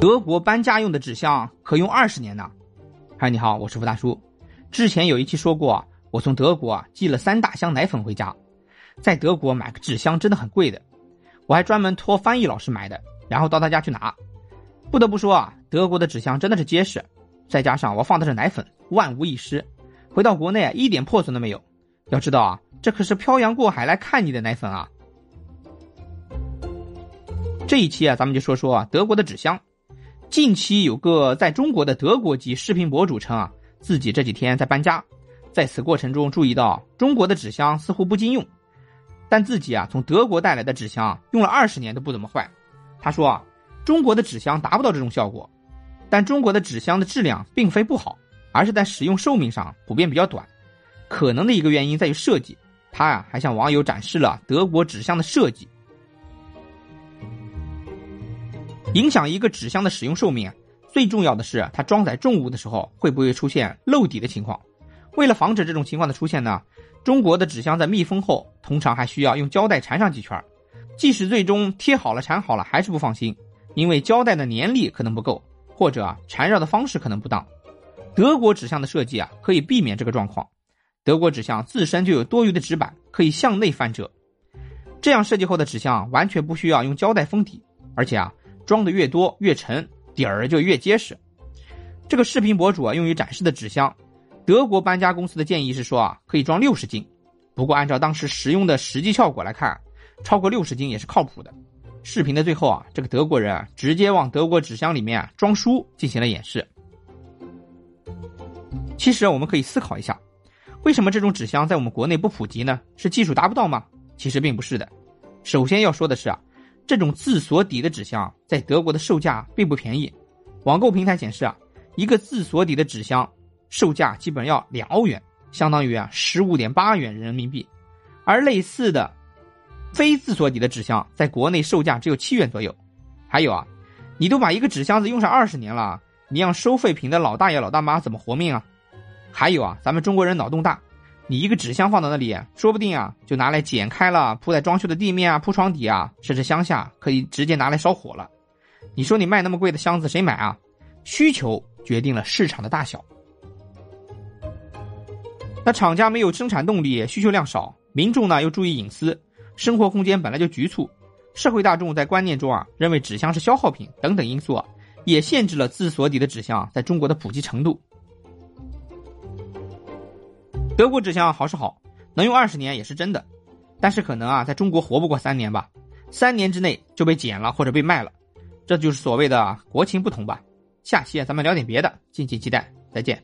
德国搬家用的纸箱可用二十年呢。嗨，你好，我是付大叔。之前有一期说过，我从德国寄了三大箱奶粉回家。在德国买个纸箱真的很贵的，我还专门托翻译老师买的，然后到他家去拿。不得不说啊，德国的纸箱真的是结实，再加上我放的是奶粉，万无一失。回到国内，一点破损都没有。要知道啊，这可是漂洋过海来看你的奶粉啊。这一期啊，咱们就说说，德国的纸箱。近期有个在中国的德国籍视频博主称啊，自己这几天在搬家，在此过程中注意到中国的纸箱似乎不经用。但自己啊，从德国带来的纸箱用了二十年都不怎么坏。他说啊，中国的纸箱达不到这种效果，但中国的纸箱的质量并非不好，而是在使用寿命上普遍比较短。可能的一个原因在于设计。他啊，还向网友展示了德国纸箱的设计。影响一个纸箱的使用寿命，最重要的是它装载重物的时候会不会出现漏底的情况。为了防止这种情况的出现呢？中国的纸箱在密封后，通常还需要用胶带缠上几圈即使最终贴好了、缠好了，还是不放心，因为胶带的粘力可能不够，或者缠绕的方式可能不当。德国纸箱的设计啊，可以避免这个状况。德国纸箱自身就有多余的纸板，可以向内翻折，这样设计后的纸箱完全不需要用胶带封底，而且啊，装的越多越沉，底儿就越结实。这个视频博主啊，用于展示的纸箱。德国搬家公司的建议是说啊，可以装六十斤，不过按照当时使用的实际效果来看，超过六十斤也是靠谱的。视频的最后啊，这个德国人啊直接往德国纸箱里面啊装书进行了演示。其实我们可以思考一下，为什么这种纸箱在我们国内不普及呢？是技术达不到吗？其实并不是的。首先要说的是啊，这种自锁底的纸箱在德国的售价并不便宜。网购平台显示啊，一个自锁底的纸箱。售价基本要两欧元，相当于啊十五点八元人民币，而类似的非自锁底的纸箱在国内售价只有七元左右。还有啊，你都把一个纸箱子用上二十年了，你让收废品的老大爷老大妈怎么活命啊？还有啊，咱们中国人脑洞大，你一个纸箱放到那里，说不定啊就拿来剪开了铺在装修的地面啊，铺床底啊，甚至乡下可以直接拿来烧火了。你说你卖那么贵的箱子谁买啊？需求决定了市场的大小。那厂家没有生产动力，需求量少，民众呢又注意隐私，生活空间本来就局促，社会大众在观念中啊认为纸箱是消耗品等等因素啊，也限制了自锁底的纸箱在中国的普及程度。德国纸箱好是好，能用二十年也是真的，但是可能啊在中国活不过三年吧，三年之内就被剪了或者被卖了，这就是所谓的国情不同吧。下期咱们聊点别的，敬请期待，再见。